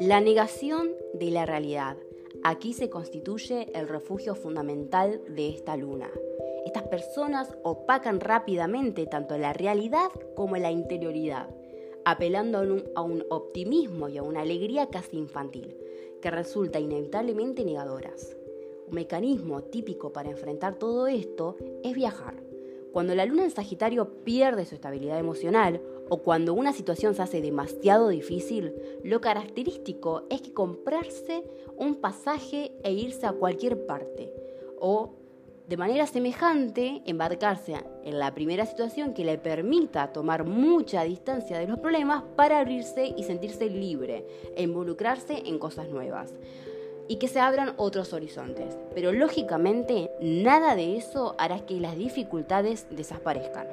La negación de la realidad. Aquí se constituye el refugio fundamental de esta luna. Estas personas opacan rápidamente tanto la realidad como la interioridad, apelando a un, optimismo y a una alegría casi infantil, que resulta inevitablemente negadoras. Un mecanismo típico para enfrentar todo esto es viajar. Cuando la luna en Sagitario pierde su estabilidad emocional o cuando una situación se hace demasiado difícil, lo característico es que comprarse un pasaje e irse a cualquier parte. O de manera semejante embarcarse en la primera situación que le permita tomar mucha distancia de los problemas para abrirse y sentirse libre e involucrarse en cosas nuevas y que se abran otros horizontes. Pero lógicamente nada de eso hará que las dificultades desaparezcan.